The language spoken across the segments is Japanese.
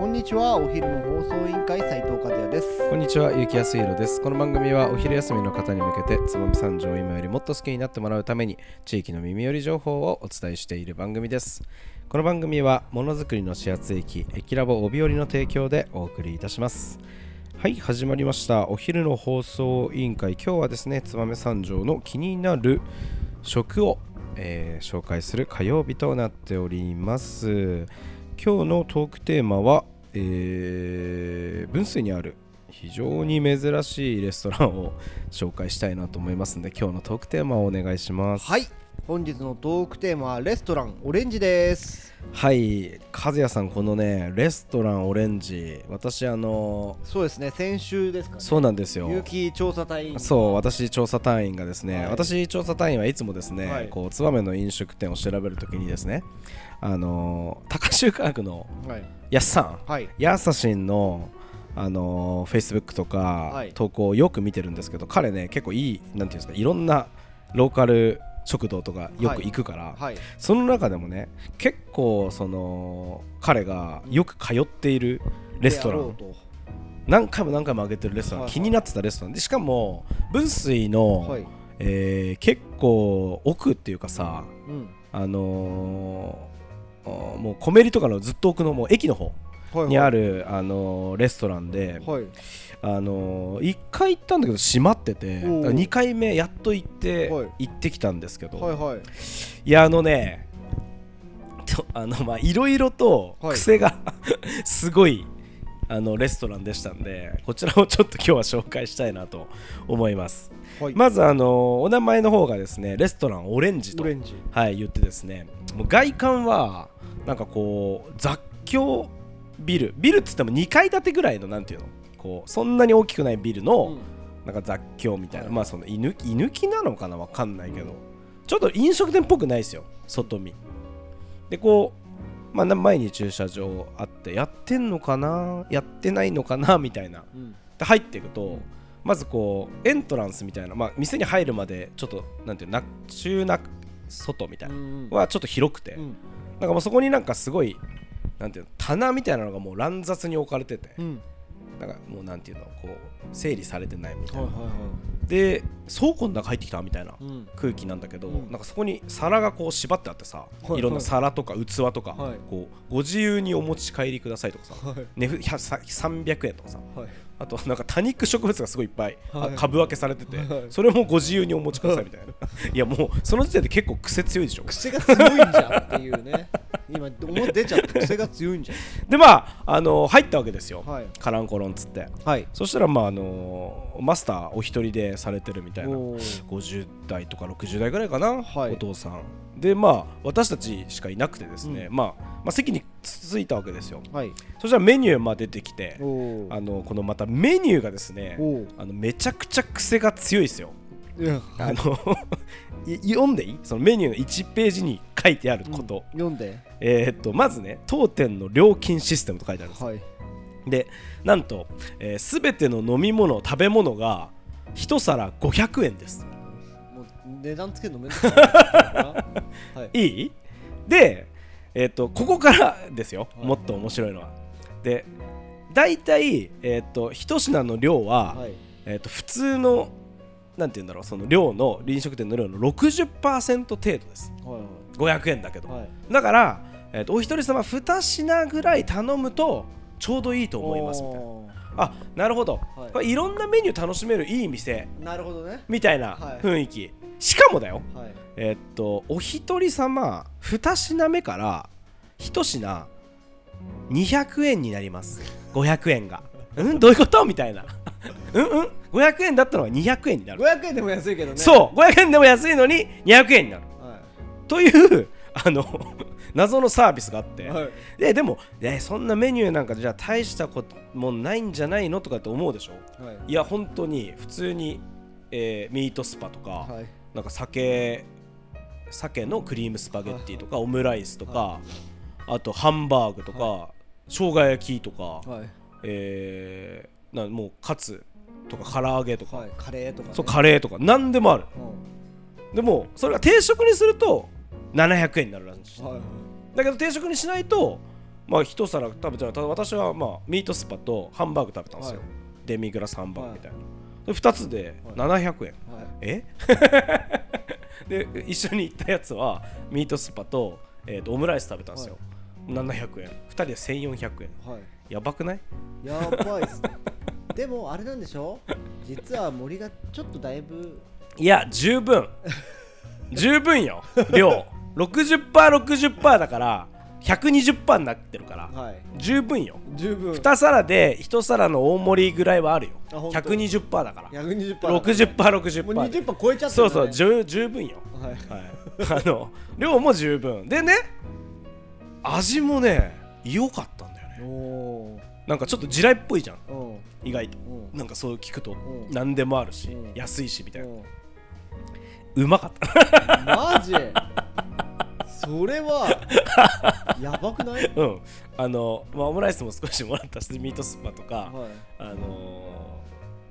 こんにちはお昼の放送委員会斉藤和也ですこんにちは、ゆきやすいろです。この番組はお昼休みの方に向けて、つまみ三条を今よりもっと好きになってもらうために、地域の耳寄り情報をお伝えしている番組です。この番組は、ものづくりの始発駅、駅ラボ帯織の提供でお送りいたします。はい、始まりました。お昼の放送委員会、今日はですね、つばめ三条の気になる食を、えー紹介する火曜日となっております。今日のトークテーマは、えー、分水にある非常に珍しいレストランを紹介したいなと思いますので今日のトークテーマをお願いします。はい。本日のトークテーマはレストランオレンジです。はい。和也さんこのねレストランオレンジ私あのそうですね。先週ですかね。そうなんですよ。有機調査隊員そう私調査隊員がですね、はい。私調査隊員はいつもですね、はい。こう燕の飲食店を調べるときにですねあの高州科学のはい。やすさん。はい。やさしんのあのフェイスブックとか、はい。投稿をよく見てるんですけど彼ね結構いいなんていうんですかいろんなローカル食堂とかよく行くから、はい。その中でもね結構その彼がよく通っているレストラン。何回も何回も上げてるレストラン、はいはい。気になってたレストラン。でしかも分水の、はい。えー結構奥っていうかさうん。あのーもうコメリとかのずっと奥のもう駅の方。はいにある、あのーレストランで、はい。あのー、1回行ったんだけど閉まってておう2回目やっと行って、はい。行ってきたんですけど、はいやあのねとあのまあいろいろとはい。癖が、すごいあのレストランでしたんでこちらをちょっと今日は紹介したいなと思います。はい。まずあのお名前の方がですねレストランオレンジとオレンジ。はい、言ってですねもう外観はなんかこう雑居ビル。ビルっつっても2階建てぐらいのなんていうの？こうそんなに大きくないビルの、なんか雑居みたいな、はい。まあその居抜きなのかな？わかんないけど。ちょっと飲食店っぽくないですよ外見。でこうまあな前に駐車場あってやってんのかな？やってないのかな？みたいな。うん。で入っていくとまずこうエントランスみたいな、まあ、店に入るまでちょっとなんていうな中な外みたいな。うん。はちょっと広くて、うん。なんかもうそこになんかすごいなんていうの棚みたいなのがもう乱雑に置かれてて、うん。なんかもうなんていうのこう整理されてないみたいな、はいはいはで倉庫の中入ってきたみたいな空気なんだけど、うん。なんかそこに皿がこう縛ってあってさ、いはい。いろんな皿とか器とか、はい。こうご自由にお持ち帰りくださいとかさ、はい。ね、ふ100さ300円とかさはい。あとなんか多肉植物がすごいいっぱい、あはい。株分けされてて、はい。それもご自由にお持ちくださいみたいな。いやもうその時点で結構癖強いでしょ。癖が強いんじゃんっていうね今表出ちゃって癖が強いんじゃでまああの入ったわけですよ、んはい。カランコロンっつって。はい。そしたらまああのマスターお一人でされてるみたいな。おー。50代とか60代ぐらいかな、はい。お父さん。でまあ私たちしかいなくてですね、うまあ、まあ席についたわけですよ。はい。そしたらメニューまあ出てきておー。あのこのまたメニューがですねおー。あのめちゃくちゃ癖が強いですよあのい読んでいい？そのメニューの1ページに書いてあること、うん。読んで。えーっとまずね当店の料金システムと書いてあるんです。はい。でなんとすべ、えー全ての飲み物食べ物が一皿500円です。もう値段つけるのめんどくさいはい。いい？でえーっとここからですよ、はい。もっと面白いのは。で大体、えーっと一品の量は、はい。えーっと普通のなんて言うんだろうその量の飲食店の量の60%程度です。はい500円だけど、はい。だから、えーっとお一人様2品ぐらい頼むとちょうどいいと思いますみたいな。おあなるほど、はい。これいろんなメニュー楽しめるいい店。ーなるほどね。みたいなはい。雰囲気、しかもだよ。はい。えーっとお一人様2品目から1品200円になります。500円が。うん？どういうこと？みたいなうんうん。500円だったのが200円になる、500円でも安いけどね。そう。500円でも安いのに200円になる。はというあの謎のサービスがあって、いはい。ででも、えそんなメニューなんかじゃあ大したこともないんじゃないのとかって思うでしょ？はい。いや本当に普通に、えーミートスパとか、はい。なんか酒鮭のクリームスパゲッティとかオムライスとか、あとハンバーグとか、生姜焼きとか、はい。えーなもうカツとか唐揚げとか、はいカレーとかね。そうカレーとか。何でもある。うでもそれが定食にすると700円になるらしい。んはい。だけど定食にしないとまあ一皿食べたらただ私はまあミートスパとハンバーグ食べたんですよ、はい。デミグラスハンバーグみたいな、で2つで700円、はい。え？で一緒に行ったやつはミートスパと,、えーとオムライス食べたんですよ、700円。2人で1400円。はいやばくない？やばいっすね。でもあれなんでしょ？実は森がちょっとだいぶいや十分。十分よ。量。60%60% だから120%になってるから。はい。十分よ。十分。2皿で1皿の大盛りぐらいはあるよ。あ本当120%だから。120% 60%60% もう20%超えちゃってそうそう十十分よ。はい。はい、あの量も十分。でね味もね良かったんだよねなんかちょっと地雷っぽいじゃん。意外と。うん。なんかそう聞くと。うん。何でもあるしうん。安いしみたいな。うまかった。マジ？それはやばくない？うん。あの、まあ、オムライスも少しもらったしミートスーパーとか、はあの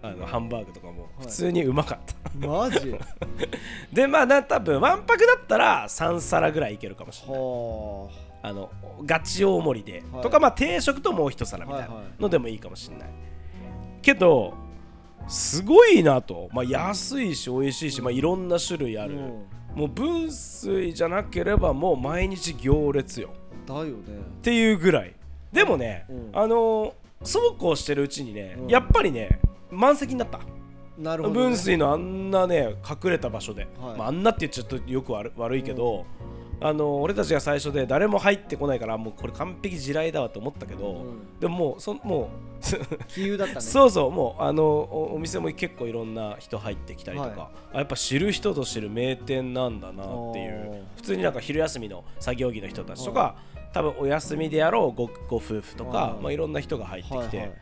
ーあのハンバーグとかもい。普通にうまかった、いマジ？でまあな多分わんぱくだったら3皿ぐらいいけるかもしれない。はあのガチ大盛りで、はい。とかまあ定食ともう一皿みたいなはいはい。のでもいいかもしれない、けどすごいなと、まあ、安いし美味しいし、まあ、いろんな種類ある、あうん。もう分水じゃなければもう毎日行列よ。だよね。っていうぐらい。でもね、うん。あのーそうこうしてるうちにね、うん。やっぱりね満席になった。なるほど、ね、分水のあんなね隠れた場所で、はい。まあ、あんなって言っちゃうとよく悪悪いけど、あのー俺たちが最初で誰も入ってこないからもうこれ完璧地雷だわと思ったけど、うん。でももうそも 杞憂だったうね。そうそうもうあのおお店も結構いろんな人入ってきたりとか、はい。あやっぱ知る人ぞ知る名店なんだなっていう普通になんか昼休みの作業着の人たちとか、多分お休みであろうごご夫婦とか、はい。まあ、いろんな人が入ってきて、はいはい。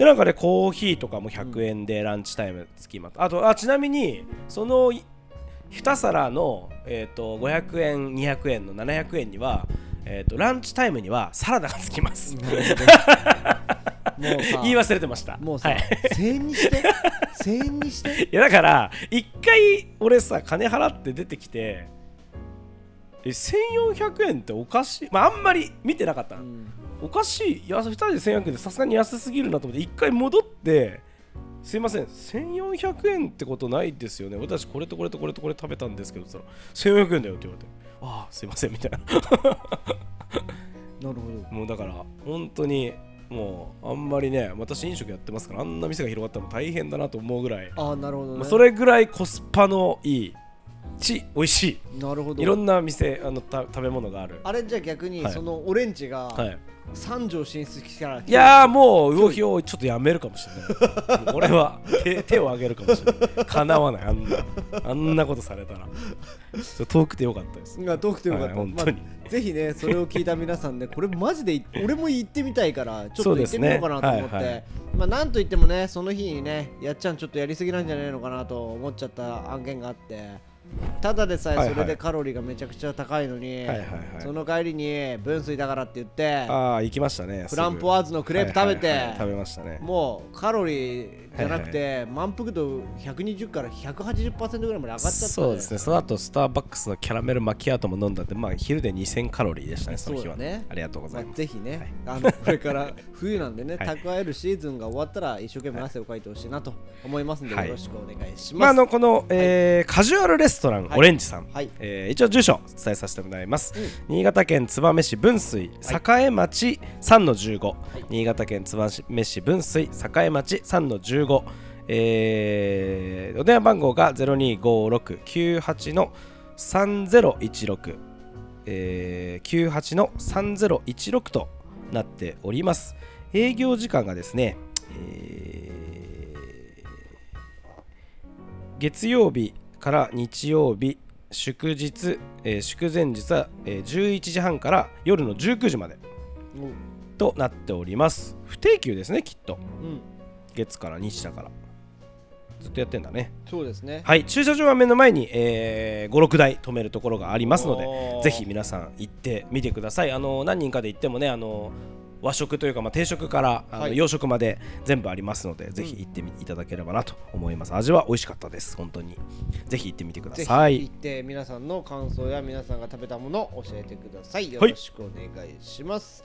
でなんかねコーヒーとかも100円でランチタイム付きます、あとあちなみにその2皿の、えー、と500円200円の700円には、えー、とランチタイムにはサラダが付きます。もうさ 言い忘れてました。もうさ、はい、1000円にして？1000円にして？いやだから一回俺さ金払って出てきてえ1400円っておかしいまああんまり見てなかったの、うん。おかしい。いや2人で1400円でさすがに安すぎるなと思って一回戻ってすいません。1400円ってことないですよね。私これとこれとこれとこれ食べたんですけどって言ったら1400円だよって言われて。ああすいませんみたいな。なるほど。もうだから本当にもうあんまりね私飲食やってますからあんな店が広がったら大変だなと思うぐらい、ああなるほど、ね、まあそれぐらいコスパのいいし美味しなるほど。いいろんな店あのた食べ物がある。あれじゃあ逆にはい。そのオレンジがはい。三条進出したら、い。やーもう魚ひをちょっとやめるかもしれない。も う俺は手手を挙げるかもしれない。かなわないあんな。あんなことされたら。遠くてよかったです。が遠くてよかった、はい本当に。まあぜひねそれを聞いた皆さんねこれマジでい俺も行ってみたいからちょっと行ってみようかなと思って、はいはい。まあなんといってもねその日にねやっちゃんちょっとやりすぎなんじゃないのかなと思っちゃった案件があってただでさはいはい。えそれでカロリーがめちゃくちゃ高いのに、はいはいはい。その帰りに分水だからって言ってああ行きましたねフランポワーズのクレープ食べて、はいはいはい。食べましたね。もうカロリーじゃなくて、満腹度120から180%ぐらいまで上がっちゃったそうですね。その後スターバックスのキャラメルマキアートも飲んだんでまあ昼で2000カロリーでしたねその日はね。ありがとうござまあ、いますぜひね、あのこれから冬なんでね、はい。蓄えるシーズンが終わったら一生懸命汗をかいてほしいなと思いますので、はい。よろしくお願いします。まあ、あのこの、えーカジュアルレストラン、はい。オレンジさん、はい。えー一応住所伝えさせてもらいます、新潟県燕市分水栄町3の15、新潟県燕市分水栄町3の15えーお電話番号が025698の3016、えー、98の3016となっております。営業時間がですね、えー月曜日から日曜日祝日、えー祝前日は、えー11時半から夜の19時までう。んとなっております。不定休ですねきっと。うん、月から日だから。ずっとやってんだね。そうですね。はい駐車場は目の前に、えー、56台止めるところがありますのでぜひ皆さん行ってみてください。あの何人かで行ってもねあの和食というか、まあ、定食からあのはい。洋食まで全部ありますので、ぜひ行ってみいただければなと思います。味は美味しかったです。本当に。ぜひ行ってみてくだぜひさい行って皆さんの感想や皆さんが食べたものを教えてください。よろしくお願いします、